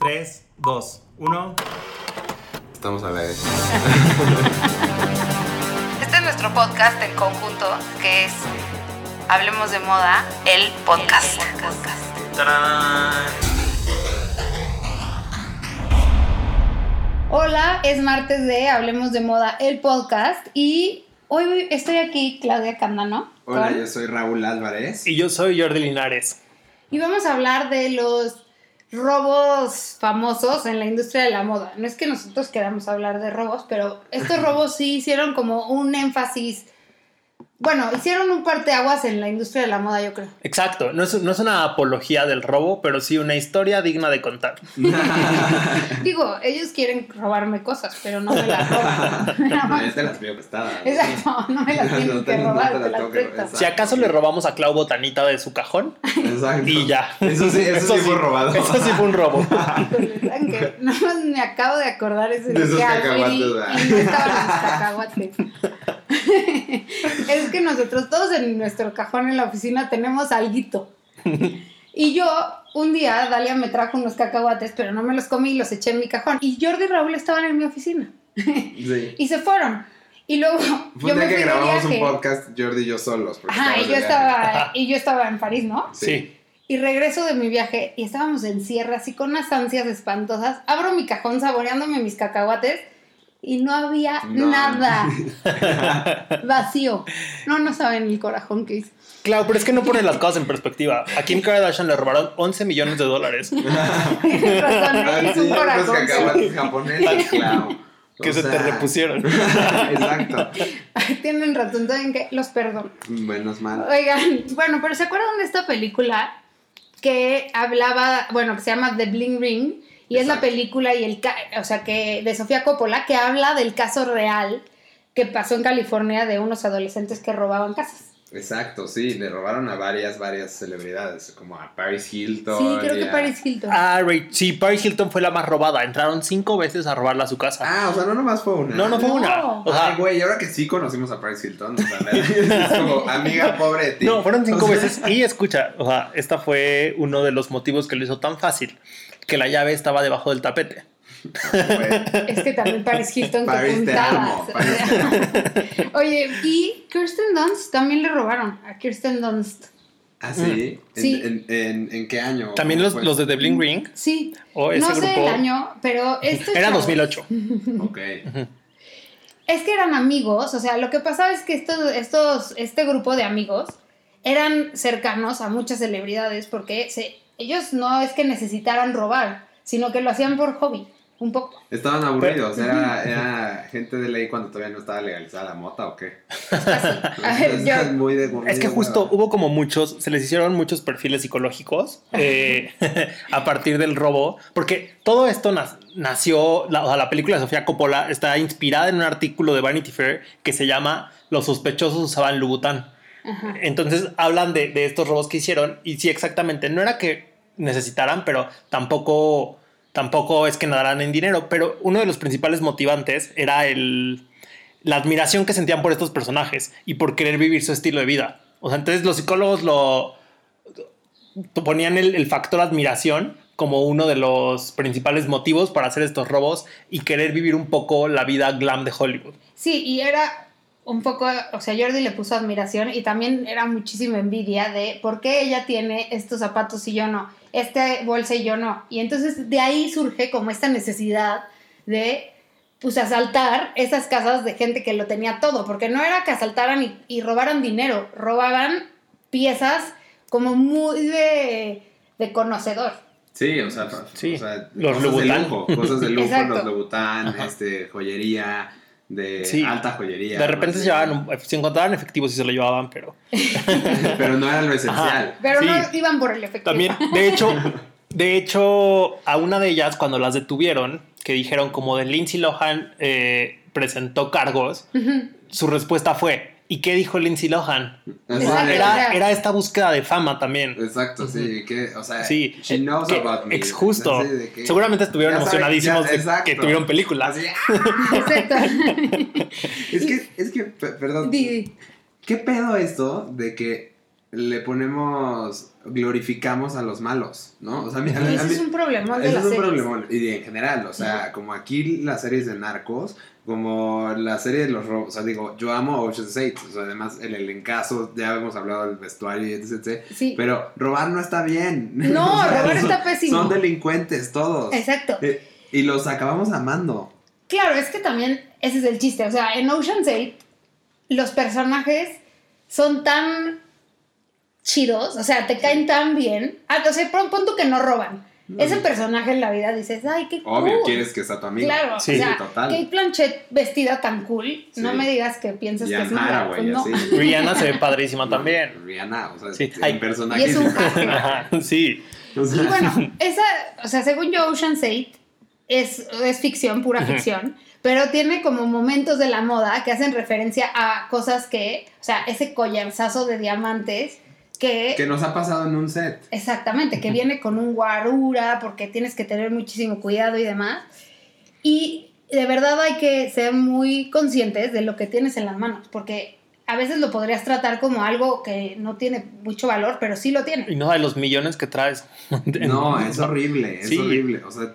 3, 2, 1. Estamos a la vez. Este es nuestro podcast en conjunto, que es Hablemos de Moda, el podcast. Hola, es martes de Hablemos de Moda, el podcast. Y hoy estoy aquí, Claudia Candano. Hola, con- yo soy Raúl Álvarez. Y yo soy Jordi Linares. Y vamos a hablar de los robos famosos en la industria de la moda. No es que nosotros queramos hablar de robos, pero estos robos sí hicieron como un énfasis. Bueno, hicieron un parteaguas en la industria de la moda, yo creo. Exacto, no es, no es una apología del robo, pero sí una historia digna de contar. Digo, ellos quieren robarme cosas, pero no me las roban. Nada No, más. te las pido prestadas. Exacto, no me las tienen No que te- no robar, te te las exacto. Si acaso le robamos a Clau Botanita de su cajón Exacto. y ya. Eso sí, eso, sí fue robado. Eso sí fue un robo. Híjole, más me acabo de acordar ese De esos día que cacahuates, y no estaban los cacahuates. es que nosotros todos en nuestro cajón en la oficina tenemos alguito. Y yo, un día, Dalia me trajo unos cacahuates, pero no me los comí y los eché en mi cajón. Y Jordi y Raúl estaban en mi oficina. Sí. Y se fueron. Y luego Fue yo un me día que fui grabamos un podcast, Jordi y yo solos. Ajá, y yo, estaba, y yo estaba en París, ¿no? Sí. Y regreso de mi viaje y estábamos en cierre, así con unas ansias espantosas. Abro mi cajón saboreándome mis cacahuates y no había No. nada. Vacío. No, no saben el corajón que hice. Claro, pero es que no ponen las cosas en perspectiva. A Kim Kardashian le robaron 11 millones de dólares. Que O se te repusieron. Exacto. Tienen razón, ¿saben qué? Los perdono. Menos mal. Oigan, bueno, pero ¿se acuerdan de esta película que hablaba, bueno, que se llama The Bling Ring? Y es la película y el, ca- o sea, que de Sofía Coppola, que habla del caso real que pasó en California de unos adolescentes que robaban casas. Exacto, sí, le robaron a varias, varias celebridades, como a Paris Hilton. Sí, creo que a- Paris Hilton. Ah, Ray- sí, Paris Hilton fue la más robada. Entraron cinco veces a robarla a su casa. Ah, o sea, no nomás fue una. No, no fue No. una. O sea, Ay, güey, y ahora que sí conocimos a Paris Hilton, o sea, es como, amiga, pobre de ti. No, fueron cinco O sea, veces. Y escucha, o sea, esta fue uno de los motivos que lo hizo tan fácil, que la llave estaba debajo del tapete. Es que también Paris Hilton que Paris, te puntadas. amo, Paris, te amo. Oye, y Kirsten Dunst también le robaron a Kirsten Dunst. ¿Ah, sí? ¿En, Sí. En, en, en qué año? También los, los de The Bling Ring. Sí. O ese no sé grupo. el año, pero este Era chavo- 2008. Ok. Es que eran amigos, o sea, lo que pasaba es que estos, estos, este grupo de amigos eran cercanos a muchas celebridades porque se, ellos no es que necesitaran robar, sino que lo hacían por hobby, un poco. Estaban aburridos, era, era gente de ley cuando todavía no estaba legalizada la mota o qué. A ver, yo- Es muy de Es que justo hueva. hubo como muchos, se les hicieron muchos perfiles psicológicos eh, a partir del robo, porque todo esto nació, la, o sea, la película de Sofía Coppola está inspirada en un artículo de Vanity Fair que se llama Los sospechosos usaban Louboutin. Ajá. Entonces hablan de, de estos robos que hicieron y sí, exactamente, no era que necesitaran, pero tampoco, tampoco es que nadaran en dinero, pero uno de los principales motivantes era el, la admiración que sentían por estos personajes y por querer vivir su estilo de vida. O sea, entonces los psicólogos lo ponían el, el factor admiración como uno de los principales motivos para hacer estos robos y querer vivir un poco la vida glam de Hollywood. Sí, y era un poco, o sea, Jordi le puso admiración y también era muchísima envidia de por qué ella tiene estos zapatos y yo no, este bolsa y yo no. Y entonces de ahí surge como esta necesidad de, pues, asaltar esas casas de gente que lo tenía todo, porque no era que asaltaran y, y robaran dinero, robaban piezas como muy de, de conocedor. Sí, o sea, Sí, o sea, los cosas de lujo, cosas de lujo, los Louboutin, este, joyería, de Sí. alta joyería. De repente se llevaban, se encontraban efectivos y se lo llevaban, pero Pero no era lo esencial. Pero Sí. no iban por el efectivo. También, de hecho, de hecho, a una de ellas, cuando las detuvieron, que dijeron como de Lindsay Lohan eh, presentó cargos, su respuesta fue, ¿y qué dijo Lindsay Lohan? Exacto. Era, era esta búsqueda de fama también. Exacto, sí, que, o sea, Sí, she knows que- about me. ex justo. Que- Seguramente estuvieron sabe- emocionadísimos ya, de que tuvieron película. Así, ¡ah! Exacto. es que, es que, pe- perdón. ¿qué pedo esto de que le ponemos glorificamos a los malos, ¿no? O sea, ese es un problemón de Ese es un problemón. Y en general, o sea, como aquí las series de narcos, como la serie de los robos, o sea, digo, yo amo Ocean's 8, o sea, además el elencazo, ya hemos hablado del vestuario y etc, etc, Sí. pero robar no está bien. No, O sea, robar son- está pésimo. Son delincuentes todos. Exacto. Eh, Y los acabamos amando. Claro, es que también ese es el chiste. O sea, en Ocean's 8 los personajes son tan chidos, o sea, te caen tan bien. Ah, o sea, pon, pon tú que no roban. Ese personaje en la vida dices, ay, qué cool. Obvio, quieres que sea tu amigo. Claro, Sí, o sea, total. Kate Blanchett vestida tan cool, no me digas que piensas que es mala. pues no. Rihanna se ve padrísima también. Rihanna, o sea, Sí, hay- personaje. Y es un. Ajá, sí. O sea, Y bueno, esa, o sea, según yo, Ocean's 8 es, es ficción, pura ficción, pero tiene como momentos de la moda que hacen referencia a cosas que, o sea, ese collarzazo de diamantes que, que nos ha pasado en un set. exactamente, que viene con un guarura porque tienes que tener muchísimo cuidado y demás. Y de verdad hay que ser muy conscientes de lo que tienes en las manos, porque a veces lo podrías tratar como algo que no tiene mucho valor, pero sí lo tiene. Y no de los millones que traes. No, es horrible, es Sí. horrible. O sea,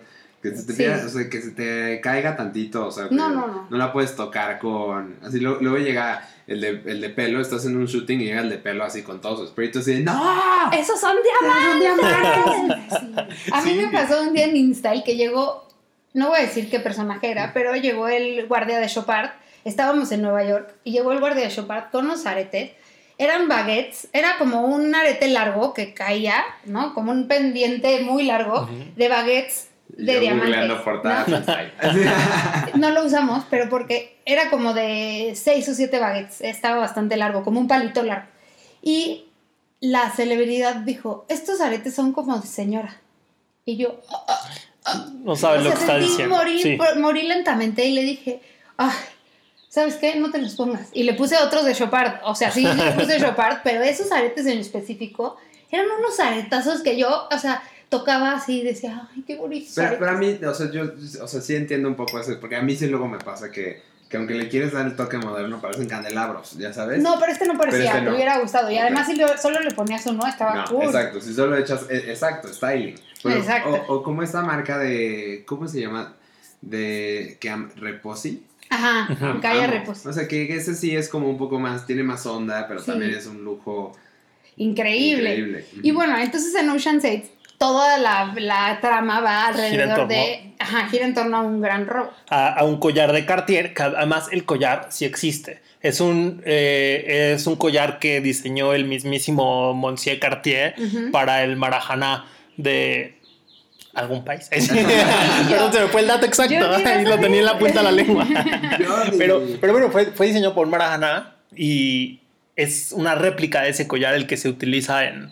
que se te, Sí. pida- o sea, que se te caiga tantito, o sea, No, que no, no. la puedes tocar con... Así luego, luego llega el de, el de pelo, estás en un shooting y llega el de pelo así con todo su espíritu así de, ¡No! ¡Esos son diamantes! Sí. A mí Sí. me pasó un día en Insta que llegó, no voy a decir qué personaje era, pero llegó el guardia de Chopard. Estábamos en Nueva York y llegó el guardia de Chopard con unos aretes. Eran baguettes, era como un arete largo que caía, ¿no? Como un pendiente muy largo de baguettes Y de yo diamantes. portadas ¿no? lo usamos, pero porque era como de 6 o 7 baguettes. Estaba bastante largo, como un palito largo. Y la celebridad dijo, estos aretes son como de señora. Y yo, No sabes o lo que está diciendo. morir, Sí. por- morí lentamente y le dije, ay, ¿sabes qué? No te los pongas. Y le puse otros de Chopard. O sea, sí, le puse Chopard, pero esos aretes en específico eran unos aretazos que yo, o sea, tocaba así y decía, ay, qué bonitos Pero, aretes". pero a mí, o sea, yo, o sea, sí entiendo un poco eso, porque a mí sí luego me pasa que, que aunque le quieres dar el toque moderno, parecen candelabros, ¿ya sabes? No, pero este no parecía, este no. te hubiera gustado. Y además, si lo- solo le ponías uno, estaba No, cool. exacto, si solo echas, eh, exacto, styling. Pero- Exacto. O, o como esta marca de, ¿cómo se llama? De, que Reposi. Ajá, Ujú. Calla Amo. Repos. O sea, que ese sí es como un poco más, tiene más onda, pero Sí. también es un lujo Increíble. increíble. Y bueno, entonces en Ocean's 8 toda la, la trama va alrededor de. Ajá, gira en torno a un gran robo. a, a un collar de Cartier, que además el collar sí existe. Es un, eh, es un collar que diseñó el mismísimo Monsieur Cartier para el Marajana de algún país. Perdón, se me fue el dato exacto. Lo tenía en la punta de la lengua. Pero, pero bueno, fue, fue diseñado por Marajana y es una réplica de ese collar el que se utiliza en,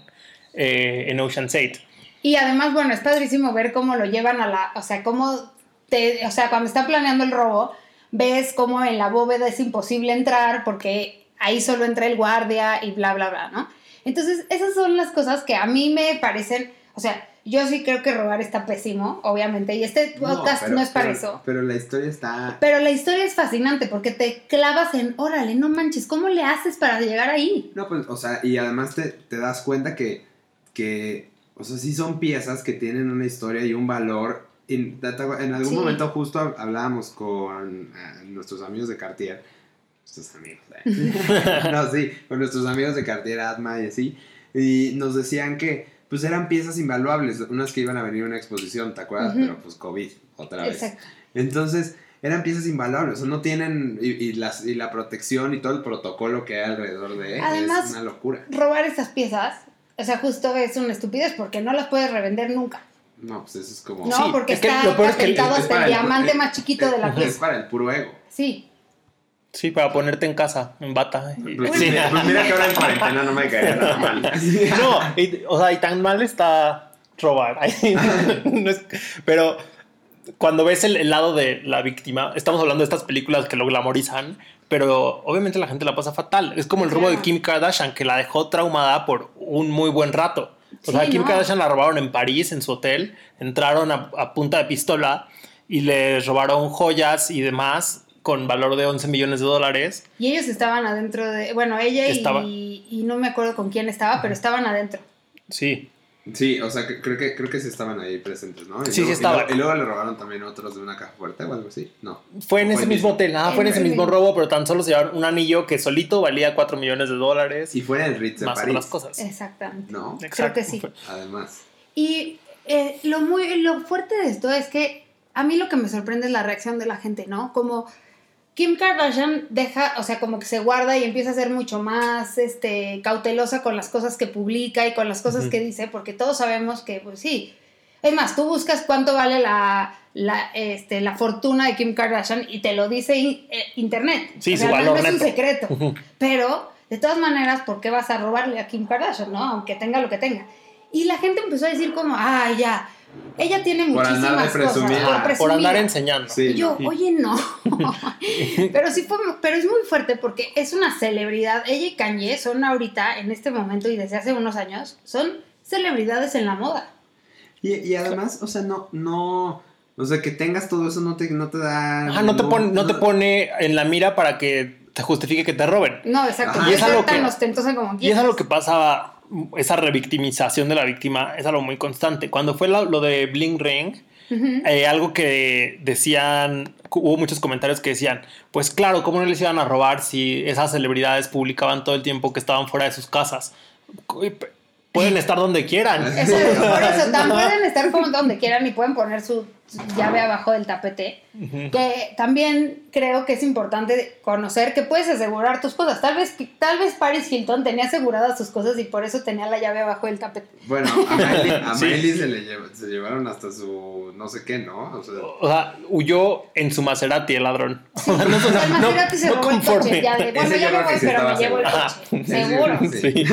eh, en Ocean's 8. Y además, bueno, es padrísimo ver cómo lo llevan a la. O sea, cómo te. O sea, cuando está planeando el robo, ves cómo en la bóveda es imposible entrar porque ahí solo entra el guardia y bla, bla, bla, ¿no? Entonces, esas son las cosas que a mí me parecen. O sea, yo sí creo que robar está pésimo, obviamente, y este podcast no, pero- es para pero- eso. Pero la historia está... Pero la historia es fascinante porque te clavas en, órale, no manches, ¿cómo le haces para llegar ahí? No, pues, o sea, y además te, te das cuenta que, que, o sea, sí son piezas que tienen una historia y un valor. En, en algún Sí. momento justo hab- hablábamos con eh, nuestros amigos de Cartier. Nuestros amigos, eh. no, sí, con nuestros amigos de Cartier, Atma y así. Y nos decían que, pues, eran piezas invaluables. Unas que iban a venir a una exposición, ¿te acuerdas? Pero, pues, COVID, otra vez. Exacto. Entonces, eran piezas invaluables, o sea, no tienen, y, y las, y la protección y todo el protocolo que hay alrededor de Además- es una locura. Robar esas piezas, o sea, justo es una estupidez porque no las puedes revender nunca. No, pues eso es como... No, Sí, porque es que está lo peor es que es hasta el el- diamante es- más chiquito de la Es pieza. para el puro ego. Sí. Sí, para ponerte en casa, en bata. y- Pues, Sí. mira, pues mira que ahora en cuarentena no me caería nada mal. No, y- o sea, y tan mal está robar. Ay, no es- pero cuando ves el, el lado de la víctima, estamos hablando de estas películas que lo glamorizan, pero obviamente la gente la pasa fatal. Es como el robo de. Kim Kardashian, que la dejó traumada por un muy buen rato. O sea, Kim no. Kardashian la robaron en París, en su hotel, entraron a, a punta de pistola y le robaron joyas y demás con valor de 11 millones de dólares. Y ellos estaban adentro de. Bueno, ella Estaba- y, y no me acuerdo con quién estaba, pero estaban adentro. Sí. Sí, o sea, que- creo que creo que sí estaban ahí presentes, ¿no? Y Sí, sí luego- estaban. luego- Y luego le robaron también otros de una caja fuerte o algo así. No. Fue en Fue ese mismo hotel, ah, fue en ese mismo robo, pero tan solo se llevaron un anillo que solito valía 4 millones de dólares. Y fue en el Ritz de más París. otras cosas. Exactamente. ¿No? Creo que sí. Además. Y eh, lo, muy, lo fuerte de esto es que a mí lo que me sorprende es la reacción de la gente, ¿no? Como Kim Kardashian deja, o sea, como que se guarda y empieza a ser mucho más este, cautelosa con las cosas que publica y con las cosas que dice, porque todos sabemos que, pues sí. Es más, tú buscas cuánto vale la, la, este, la fortuna de Kim Kardashian y te lo dice in- eh, Internet. Sí, O su sea, valor no es un secreto. Pero, de todas maneras, ¿por qué vas a robarle a Kim Kardashian, no? Aunque tenga lo que tenga. Y la gente empezó a decir como, ah, ya, ella tiene Por andar muchísimas de cosas. presumida. por Ajá, por presumida". andar enseñando. Sí. Y yo, no. oye, no. pero sí fue, pero es muy fuerte porque es una celebridad. Ella y Kanye son ahorita, en este momento y desde hace unos años, son celebridades en la moda. Y, y además, o sea, no, no, o sea, que tengas todo eso no te, no te da... Ajá, no te, ningún- pone, no te pone en la mira para que te justifique que te roben. No, exacto. Ajá. No Y es algo tan que- ostentosa como Y es algo quieras. que pasa, esa revictimización de la víctima es algo muy constante. Cuando fue lo de Bling Ring, eh, algo que decían, hubo muchos comentarios que decían, pues claro, ¿cómo no les iban a robar si esas celebridades publicaban todo el tiempo que estaban fuera de sus casas? Pueden estar donde quieran. Eso, por eso, tan pueden estar como donde quieran y pueden poner su llave abajo del tapete. Que también creo que es importante conocer que puedes asegurar tus cosas. Tal vez, tal vez Paris Hilton tenía aseguradas sus cosas y por eso tenía la llave abajo del tapete. Bueno, a Miley, a Sí. Miley se le lleva- se llevaron hasta su no sé qué, ¿no? O sea, O sea, huyó en su Maserati el ladrón. Sí, O sea, no, el no- Maserati se no robó el coche. Ya de, bueno, Ese ya yo me voy, pero me llevo el coche. Ajá. Seguro. Sí.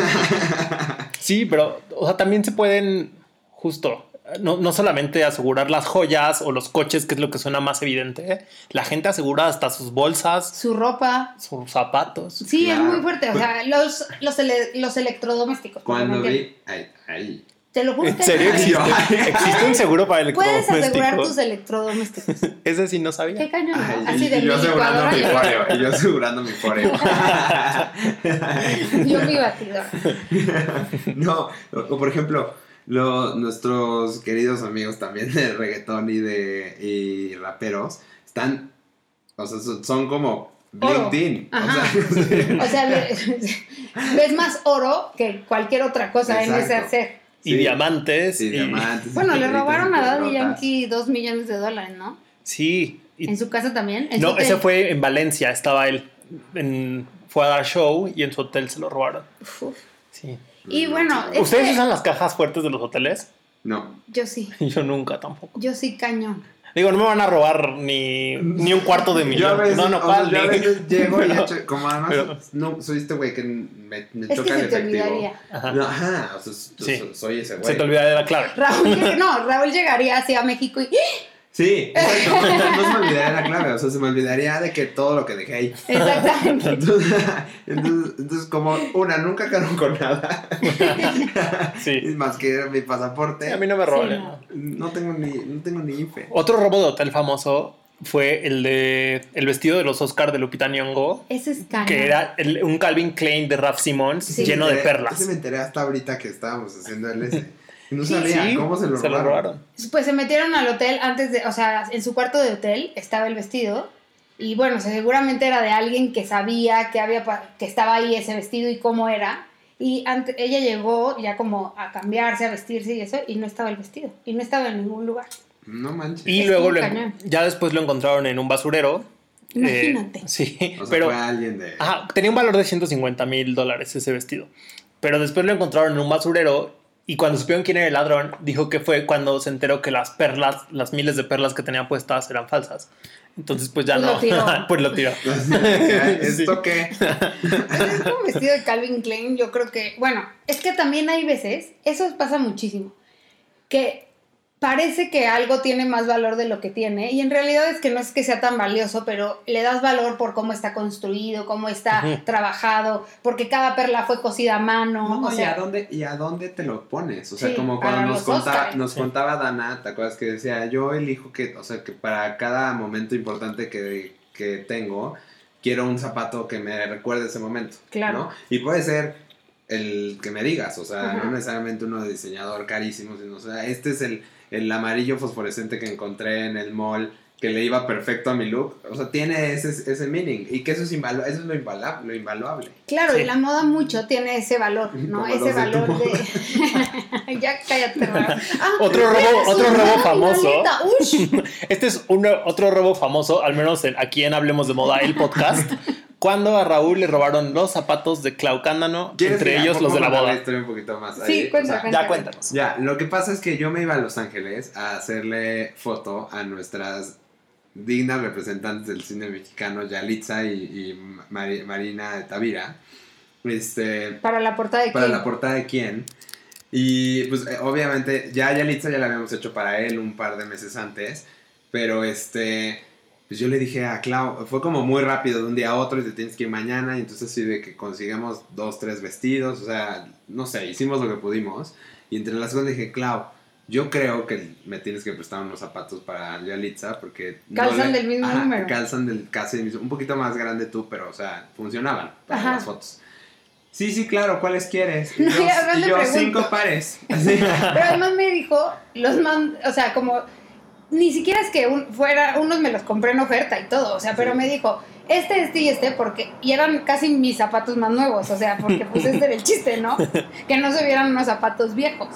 Sí. Pero, o sea, también se pueden, justo, no, no solamente asegurar las joyas o los coches, que es lo que suena más evidente, ¿eh? la gente asegura hasta sus bolsas, Su ropa. sus zapatos. Sí, Claro. es muy fuerte. O sea, los, los, ele- los electrodomésticos. cuando vi... Ay, ay. Te lo juro ¿En que- serio existe, un seguro para Puedes asegurar tus electrodomésticos? electrodomésticos. Ese sí no sabía. Qué cañón. Ay, Así y, de y yo mi asegurando mi foreo. Y yo asegurando mi foreo. Yo mi batidor. no, o, por ejemplo, lo- nuestros queridos amigos también de reggaetón y de y raperos están, o sea, son, son como. LinkedIn. Ajá. O sea, O sea, le- ves más oro que cualquier otra cosa en ese hacer. Y Sí. diamantes. sí, y- diamantes. Bueno, le robaron a Daddy. Yankee dos millones de dólares, ¿no? Sí. y- En su casa también. en no, ese fue en Valencia, estaba él. En, fue a dar show y en su hotel se lo robaron. Uf. Sí. Y bueno, es ¿Ustedes usan las cajas fuertes de los hoteles? No. Yo sí. Yo nunca tampoco. Yo sí cañón. Digo, no me van a robar ni, ni un cuarto de Yo a millón. veces, no, no, o sea, ¿cuál? yo a veces llego y echo- como además, pero- no, soy este güey que me, me Es que choca el se te efectivo. olvidaría. Ajá. No, ajá, o sea, Sí. so- soy ese güey. Se te olvida de la clave. Raúl, no, Raúl llegaría hacia México y Sí, exacto. no se me olvidaría la clave, o sea, se me olvidaría de que todo lo que dejé ahí. exactamente. Entonces, entonces, entonces, como una, nunca cargo con nada. Sí. Más que mi pasaporte. A mí no me roban. Sí, ¿no? No tengo ni, no tengo ni IFE. Otro robo de hotel famoso fue el de el vestido de los Oscar de Lupita Nyong'o, Ese es cañón. que era el- un Calvin Klein de Raf Simons Sí. lleno de Ese perlas. me enteré hasta ahorita que estábamos haciendo el ese. Y No sabía Sí, cómo se lo robaron. robaron. Pues se metieron al hotel antes de, o sea, en su cuarto de hotel estaba el vestido y bueno, seguramente era de alguien que sabía que había que estaba ahí ese vestido y cómo era. Y ante- ella llegó ya como a cambiarse, a vestirse y eso, y no estaba el vestido. Y no estaba en ningún lugar. No manches. Y Es luego lo- ya después lo encontraron en un basurero. Imagínate. Eh, sí, o sea, pero fue alguien de. ajá, tenía un valor de 150 mil dólares ese vestido. Pero después lo encontraron en un basurero y cuando supieron quién era el ladrón, dijo que fue cuando se enteró que las perlas, las miles de perlas que tenía puestas eran falsas. Entonces pues ya Pues no, lo tiró. pues lo tiró. ¿Esto qué? Es como vestido de Calvin Klein, yo creo que, bueno, es que también hay veces, eso pasa muchísimo, que parece que algo tiene más valor de lo que tiene y en realidad es que no es que sea tan valioso, pero le das valor por cómo está construido, cómo está trabajado, porque cada perla fue cosida a mano, No, o ¿y, sea, a dónde, ¿Y a dónde te lo pones? O sea, Sí, como cuando nos, contaba, nos Sí. contaba Dana, ¿te acuerdas que decía, yo elijo que, o sea, que para cada momento importante que, que tengo, quiero un zapato que me recuerde ese momento. Claro. ¿no? Y puede ser el que me digas, o sea, no necesariamente uno de diseñador carísimo, sino, o sea, este es el, el amarillo fosforescente que encontré en el mall, que le iba perfecto a mi look, o sea, tiene ese, ese meaning, y que eso es, invalu- eso es lo, invaluable, lo invaluable. Claro, Sí. y la moda mucho tiene ese valor, ¿no? Como ese de valor moda. de. ya cállate. Ah, Otro robo- otro robo famoso. Este es un, otro robo famoso, al menos en- aquí en Hablemos de Moda, el podcast, cuando a Raúl le robaron los zapatos de Clau Cándano, ¿Quieres entre ellos los de la boda. historia un poquito más Sí, ahí? cuenta, O sea, cuenta. Ya cuéntanos. Ya, lo que pasa es que yo me iba a Los Ángeles a hacerle foto a nuestras dignas representantes del cine mexicano, Yalitza y, y Mari- Marina de Tavira, este, Para la portada de para quién? la portada de quién. Y pues eh, obviamente ya Yalitza ya la habíamos hecho para él un par de meses antes, pero este, pues yo le dije a Clau, fue como muy rápido de un día a otro y te tienes que ir mañana y entonces sí de que consigamos dos, tres vestidos, o sea, no sé, hicimos lo que pudimos y entre las cosas dije, Clau, yo creo que me tienes que prestar unos zapatos para Yalitza porque... no Calzan le- del mismo Ajá, número. Calzan del casi del mismo, un poquito más grande tú, pero o sea, funcionaban para Ajá. las fotos. Sí, sí, claro, ¿cuáles quieres? Y No, yo, y yo, cinco pares. Así. Pero además me dijo, los man, o sea, como ni siquiera es que un- fuera, unos me los compré en oferta y todo, o sea, pero Sí. me dijo, este, este y este, porque, y eran casi mis zapatos más nuevos, o sea, porque pues este era el chiste, ¿no? Que no se vieran unos zapatos viejos.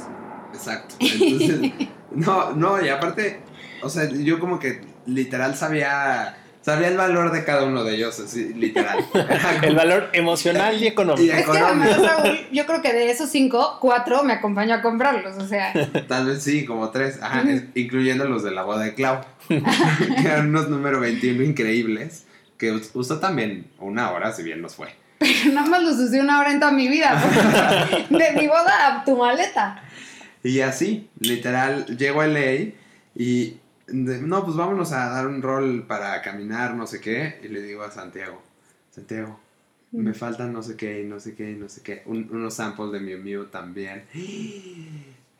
Exacto. Entonces, no, no, y aparte, o sea, yo como que literal sabía, sabía el valor de cada uno de ellos, así, literal. El valor emocional y y económico. Es que además, económico. Raúl, yo creo que de esos cinco, cuatro me acompañó a comprarlos, o sea, Tal vez sí, como tres, ajá, es- incluyendo los de la boda de Clau, que eran unos número 21 increíbles, que us- usó también una hora, si bien nos fue. nada más los usé una hora en toda mi vida, de mi boda a tu maleta. Y así, literal, llego a LA y de- no, pues vámonos a dar un rol para caminar, no sé qué. Y le digo a Santiago, Santiago, me faltan no sé qué y no sé qué y no sé qué. Un- unos samples de Miu Miu también.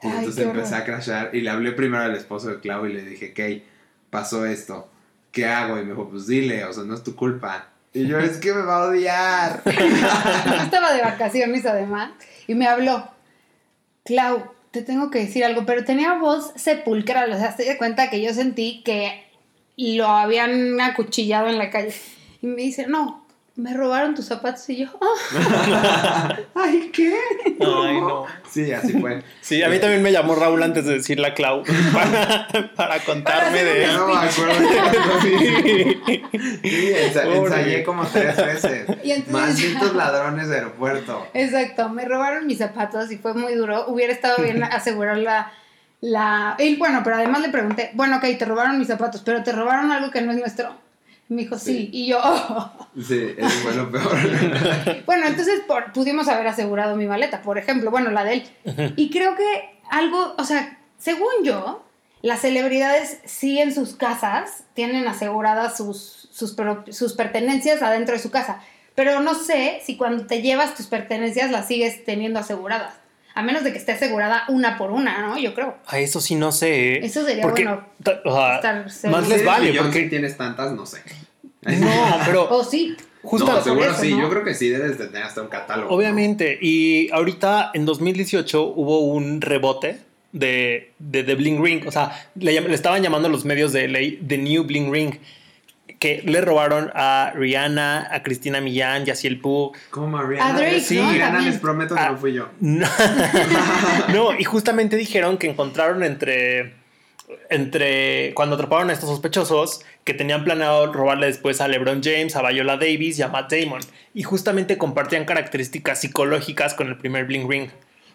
Y Ay, entonces empecé a crashar y le hablé primero al esposo de Clau y le dije, Kay, pasó esto, ¿qué hago? Y me dijo, pues dile, o sea, no es tu culpa. Y yo, es que me va a odiar. Yo estaba de vacaciones además y me habló. Clau, te tengo que decir algo, pero tenía voz sepulcral, o sea, te das cuenta que yo sentí que lo habían acuchillado en la calle. Y me dice, no, me robaron tus zapatos y yo, "Ah". Ay, ¿qué? Ay, no. Sí, así fue. Sí, a mí también me llamó Raúl antes de decirle a Clau para, para contarme hacer de Ya no me acuerdo sí. Sí, ensa- Pobre. ensayé como tres veces. Y entonces- Malditos ladrones de aeropuerto. Exacto, me robaron mis zapatos y fue muy duro. Hubiera estado bien asegurar la... la... Y bueno, pero además le pregunté, bueno, ok, te robaron mis zapatos, pero te robaron algo que no es nuestro. Me dijo, sí. Sí. Y yo, "Oh". Sí, eso fue lo peor. Bueno, entonces por- pudimos haber asegurado mi maleta, por ejemplo, bueno, la de él. Y creo que algo, o sea, según yo, las celebridades sí en sus casas tienen aseguradas sus, sus, sus pertenencias adentro de su casa. Pero no sé si cuando te llevas tus pertenencias las sigues teniendo aseguradas. A menos de que esté asegurada una por una, ¿no? Yo creo. A eso sí no sé. ¿eh? Eso sería Porque, bueno o sea, estar seguro. más les vale, Beyoncé porque tienes tantas, no sé. no, pero O sí. justo no, seguro eso, sí. ¿no? Yo creo que sí debes de tener hasta un catálogo. ¿no? Obviamente, y ahorita en 2018 hubo un rebote de, de The Bling Ring, o sea, le, le estaban llamando los medios de ley The New Bling Ring, que le robaron a Rihanna, a Cristina Millán, Yaciel Pu. Como Mariana. A Drake, sí, ¿no? Rihanna También. les prometo que Ah. no fui yo. No, No, y justamente dijeron que encontraron entre, entre cuando atraparon a estos sospechosos que tenían planeado robarle después a LeBron James, a Viola Davis y a Matt Damon. Y justamente compartían características psicológicas con el primer Bling Ring.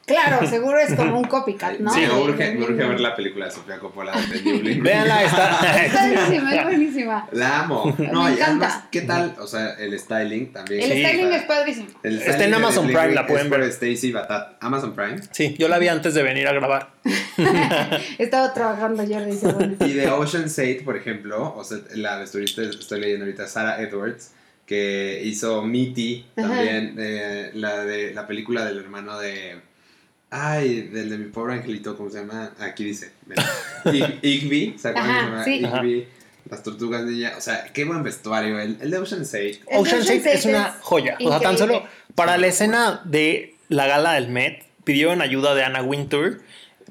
Claro, seguro es como un copycat, ¿no? Sí, me urge, de- me urge ver la película de Sofía Coppola de The New. Véanla, Está está. buenísima, es buenísima. La amo. No, Me y encanta. además, ¿qué tal? O sea, el styling también. El Sí, styling o sea, es padrísimo. el Está en Amazon Prime, la pueden es ver. Stacy Batat. Amazon Prime. Sí, yo la vi antes de venir a grabar. Estaba trabajando Jordi, seguro. Y de Ocean's 8, por ejemplo, o sea, la vestuarista, estoy leyendo ahorita, Sarah Edwards, que hizo Meaty, Ajá. también eh, la de la película del hermano de... Ay, del de mi pobre angelito, ¿cómo se llama? Aquí dice. Ig- Igby, ¿se acuerdan sí. Igby, las tortugas ninja, o sea, qué buen vestuario. El, el de Ocean's 8, El Ocean's Ocean's 8 es una joya. O sea, tan solo para la escena de la gala del Met pidieron ayuda de Anna Wintour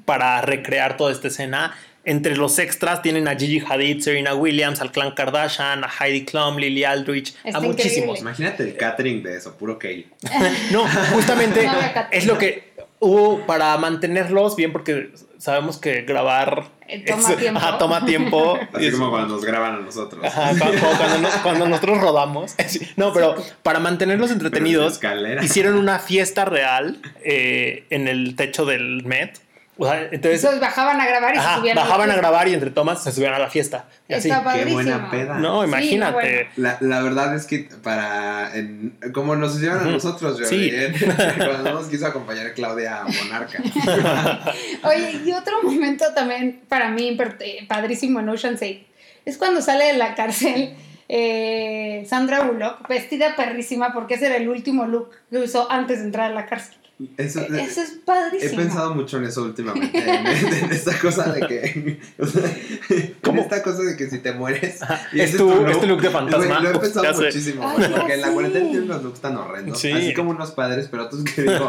para recrear toda esta escena. Entre los extras tienen a Gigi Hadid, Serena Williams, al clan Kardashian, a Heidi Klum, Lily Aldrich, Está a muchísimos. increíble. Imagínate el catering de eso, puro kale. No, justamente No es lo que hubo para mantenerlos bien porque sabemos que grabar toma es- tiempo. ajá, toma tiempo. Así Es- como cuando nos graban a nosotros. ajá, cuando, nos- cuando nosotros rodamos. No, pero para mantenerlos entretenidos, hicieron una fiesta real eh, en el techo del Met. O sea, entonces Entonces bajaban a grabar y ajá, se subían bajaban la a grabar y entre tomas se subían a la fiesta. Y así. Qué buena peda. No, Sí, imagínate. bueno. La, la verdad es que para. en- como nos hicieron a nosotros, yo Sí. cuando nos quiso acompañar Claudia Monarca. Oye, y otro momento también para mí eh, padrísimo en Ocean's 8 es cuando sale de la cárcel eh, Sandra Bullock vestida perrísima porque ese era el último look que usó antes de entrar a la cárcel. Eso, Eso es He padrísimo. pensado mucho en eso últimamente, en, en esta cosa de que, o sea, en ¿Cómo? esta cosa de que si te mueres, y Es tu- look, es tu look de fantasma. lo he pensado muchísimo, Ay, porque en la cuarentena tiene unos looks tan horrendos, Sí. así como unos padres, pero otros que digo,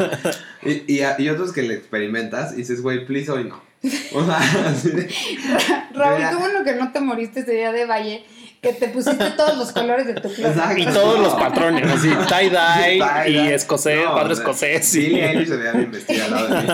y, y, y otros que le experimentas y dices, güey, please hoy no. O sea, así de- Raúl, qué bueno que no te moriste ese día de Valle, que te pusiste todos los colores de tu closet. Y todos los patrones, así, tie-dye y escocés, No, padre escocés. Sí. Billie Eilish se veía bien vestida al lado de mí.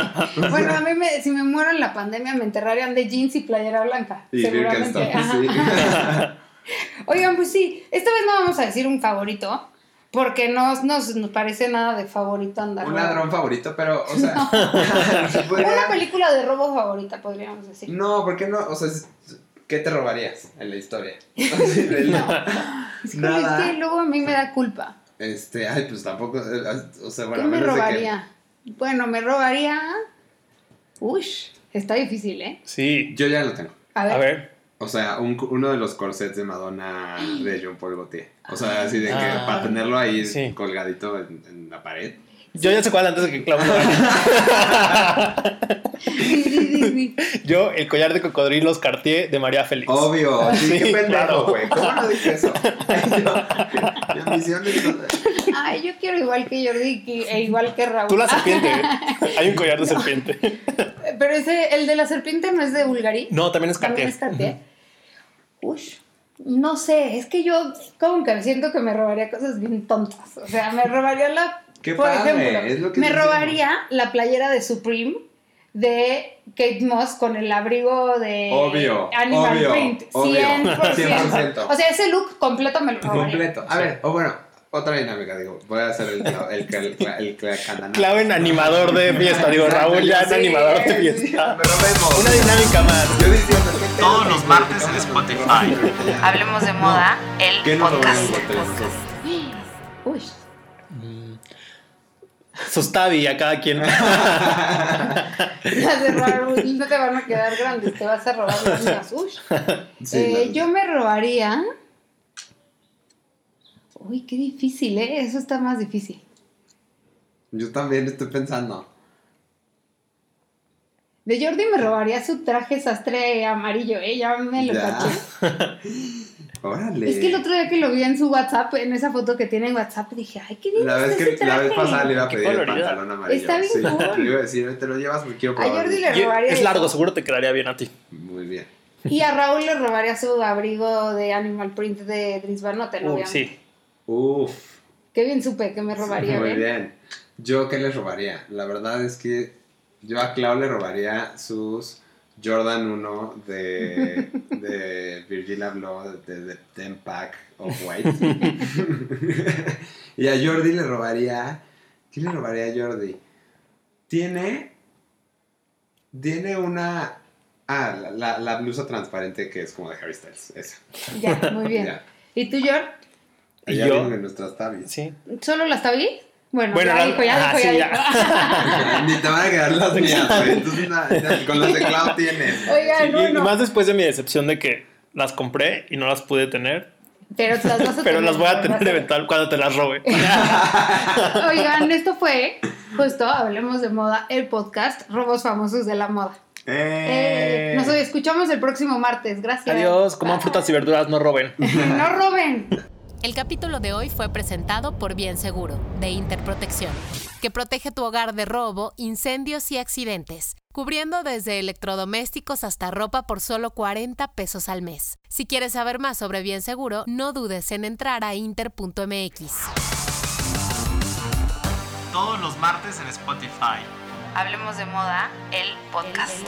O Bueno, a mí me, si me muero en la pandemia me enterrarían de jeans y playera blanca. y seguramente. Sí. Oigan, pues sí, esta vez no vamos a decir un favorito, porque no nos, nos parece nada de favorito andar. Un ladrón favorito, pero, o sea, podría- Una película de robo favorita, podríamos decir. No, ¿por qué no? O sea, es- ¿qué te robarías en la historia? Es que, Nada. es que luego a mí me da culpa. Este, ay, pues tampoco, eh, o sea, bueno, ¿Qué me que- robaría? Bueno, me robaría... Uy, está difícil, ¿eh? Sí. Yo ya lo tengo. A ver. A ver. O sea, un- uno de los corsets de Madonna de Jean Paul Gaultier. O sea, así de que Ah, para tenerlo ahí sí. colgadito en, en la pared. Yo ya sé cuál antes de que sí. Yo, el collar de cocodrilos Cartier de María Félix. Obvio, sí, Sí, qué pendejo, claro. güey. ¿Cómo no dije eso? Mi ambición es toda- Ay, yo quiero igual que Jordi e igual que Raúl. Tú la serpiente. Hay un collar de serpiente. Pero ese, el de la serpiente no es de Bulgari. No, también es También Cartier. es Cartier. Uy, no sé, es que yo como que siento que me robaría cosas bien tontas. O sea, me robaría la. Qué por padre, ejemplo, es lo que me decimos. robaría la playera de Supreme de Kate Moss con el abrigo de Obvio, Animal obvio, Print. obvio, 100%. 100%. O sea, ese look completo me lo robaría. Completo. A ver, o bueno, otra dinámica, digo. Voy a hacer el el, el, el, canana. Clau en animador de fiesta. Digo, Raúl ya en Sí, animador de sí, fiesta. Pero vemos. Una dinámica más. Yo diciendo que Todos los martes en Spotify. Hablemos de moda, el ¿Qué podcast. robamos Sustavi a cada quien. Las de Raúl no te van a quedar grandes, te vas a robar las mías. Sí, Eh, yo me robaría. Uy, qué difícil, ¿eh? Eso está más difícil. Yo también estoy pensando. De Jordi me robaría su traje sastre amarillo, ¿eh? Ya me lo Ya. caché. Órale. Es que el otro día que lo vi en su WhatsApp, en esa foto que tiene en WhatsApp, dije, ay, qué bien La vez, está que, la vez pasada le iba a pedir el pantalón amarillo. Está bien sí. cool. Le iba a decir, te lo llevas, me quiero A probar. Jordi le robaría es largo, seguro te quedaría bien a ti. Muy bien. Y a Raúl le robaría su abrigo de Animal Print de Dries Van Noten, Uh, obviamente. sí. Uf. Qué bien supe que me robaría, Muy ¿ven? bien. ¿Yo qué le robaría? La verdad es que yo a Clau le robaría sus Jordan 1 de, de Virgil Abloh de, de Ten Pack of White. y a Jordi le robaría. ¿Qué le robaría a Jordi? Tiene. Tiene una. Ah, la, la, la blusa transparente que es como de Harry Styles. Esa. Ya, muy bien. Ya. ¿Y tú, George? ¿Y yo? en nuestras tabis. Sí. ¿Solo las tablí? Bueno, Bueno, ya la- dijo, ya ajá, dijo, sí, ya ya. dijo. Ni te van a quedar las mías, güey. Entonces, na- na- con las de Clau tienes. Oigan, Y- no, y no. más después de mi decepción de que las compré y no las pude tener. Pero te las vas a Pero tener, las voy a tener eventual cuando te las robe. Oigan, esto fue justo Hablemos de Moda, el podcast Robos Famosos de la Moda. Eh, nos escuchamos el próximo martes. Gracias. Adiós, coman frutas y verduras, no roben. no roben. El capítulo de hoy fue presentado por Bien Seguro, de Interprotección, que protege tu hogar de robo, incendios y accidentes, cubriendo desde electrodomésticos hasta ropa por solo 40 pesos al mes. Si quieres saber más sobre Bien Seguro, no dudes en entrar a inter.mx. Todos los martes en Spotify. Hablemos de moda, el podcast.